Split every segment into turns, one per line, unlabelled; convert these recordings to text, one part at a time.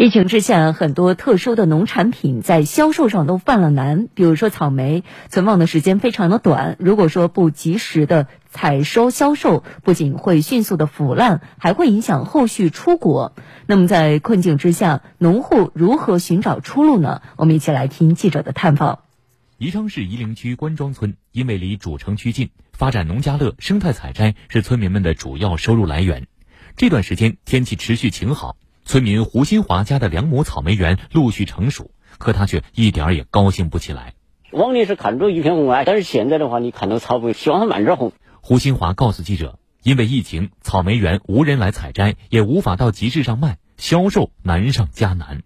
疫情之下，很多特殊的农产品在销售上都犯了难。比如说草莓，存放的时间非常的短，如果说不及时的采收销售，不仅会迅速的腐烂，还会影响后续出果。那么在困境之下，农户如何寻找出路呢？我们一起来听记者的探访。
宜昌市夷陵区关庄村，因为离主城区近，发展农家乐、生态采摘是村民们的主要收入来源。这段时间天气持续晴好。村民胡新华家的两亩草莓园陆续成熟，可他却一点儿也高兴不起来。
往年是看着一片红啊，但是现在的话，你看到草莓，希望它慢点红。
胡新华告诉记者，因为疫情，草莓园无人来采摘，也无法到集市上卖，销售难上加难。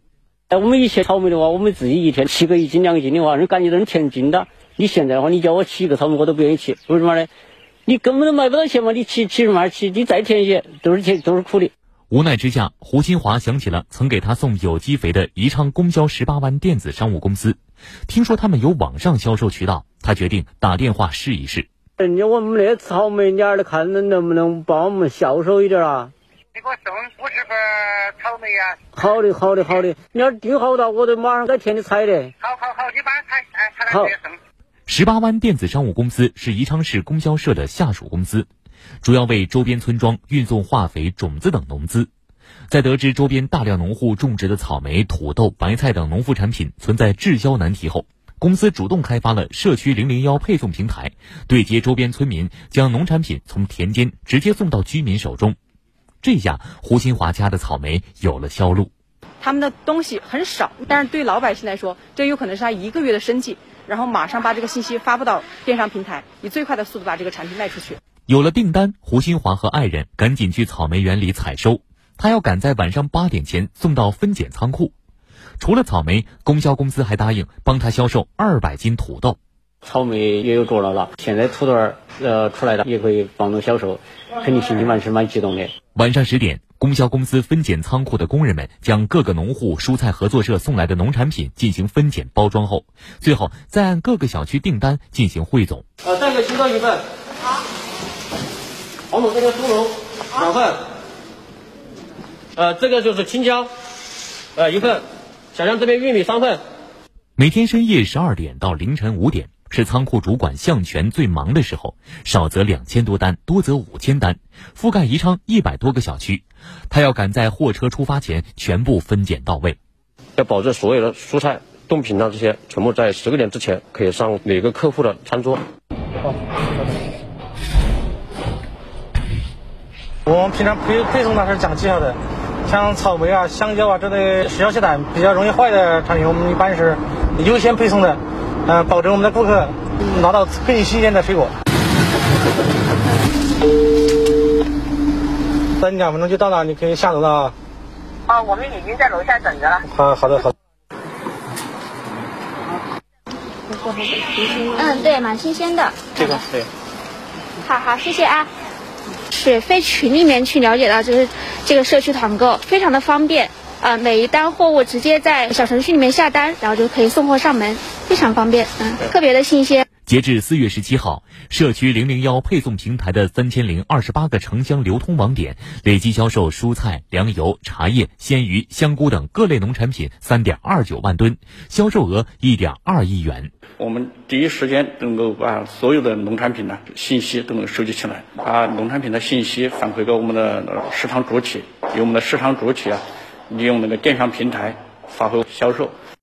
哎，我们以前草莓的话，我们自己一天七个一斤两斤的话，人感觉都是甜筋的。你现在的话，你叫我吃一个草莓，我都不愿意切，为什么呢？你根本都卖不到钱嘛，你吃吃什么吃？你再甜些，都是甜，都是苦的。
无奈之下，胡新华想起了曾给他送有机肥的宜昌公交十八湾电子商务公司，听说他们有网上销售渠道，他决定打电话试一试。
人家我们那草莓，你儿看能能不能帮我们销售一点啊？
你给我送五十份草莓呀！
好的，好的，好的，你要订好了，我都马上在田里采的。
好好好，你把采，哎，采来直接送。
十八湾电子商务公司是宜昌市供销社的下属公司。主要为周边村庄运送化肥、种子等农资，在得知周边大量农户种植的草莓、土豆、白菜等农副产品存在滞销难题后，公司主动开发了社区零零幺配送平台，对接周边村民，将农产品从田间直接送到居民手中。这下胡新华家的草莓有了销路。
他们的东西很少，但是对老百姓来说，这有可能是他一个月的生计，然后马上把这个信息发布到电商平台，以最快的速度把这个产品卖出去。
有了订单，胡新华和爱人赶紧去草莓园里采收。他要赶在晚上八点前送到分拣仓库。除了草莓，供销公司还答应帮他销售二百斤土豆。
草莓也有着落了，现在土豆呃出来了，也可以帮着销售，肯定心情蛮是蛮激动的。
晚上十点，供销公司分拣仓库的工人们将各个农户蔬菜合作社送来的农产品进行分拣包装后，最后再按各个小区订单进行汇总。
呃，带个青椒一份。好。黄总，这个猪笼两份，呃，这个就是青椒，呃，一份。小江这边玉米三份。
每天深夜十二点到凌晨五点是仓库主管向全最忙的时候，少则两千多单，多则五千单，覆盖宜昌一百多个小区。他要赶在货车出发前全部分拣到位，
要保证所有的蔬菜、冻品啊这些全部在十个点之前可以上每个客户的餐桌。
我们平常配配送它是讲技巧的，像草莓啊、香蕉啊这类时效性短、比较容易坏的产品，我们一般是优先配送的，呃，保证我们的顾客拿到更新鲜的水果。等两分钟就到了，你可以下楼了啊。
哦，我们已经在楼下等着了。
好，好的，好。
嗯，对，蛮新鲜的。
这个对。
好好，谢谢啊。是非群里面去了解到，就是这个社区团购非常的方便，啊，每一单货物直接在小程序里面下单，然后就可以送货上门，非常方便，嗯，特别的新鲜。
截至四月十七号，社区零零幺配送平台的三千零二十八个城乡流通网点累计销售蔬菜、粮油、茶叶、鲜鱼、香菇等各类农产品三点二九万吨，销售额一点二亿元。
我们第一时间能够把所有的农产品呢信息都能收集起来，把农产品的信息反馈给我们的市场主体，由我们的市场主体啊利用那个电商平台发挥销售。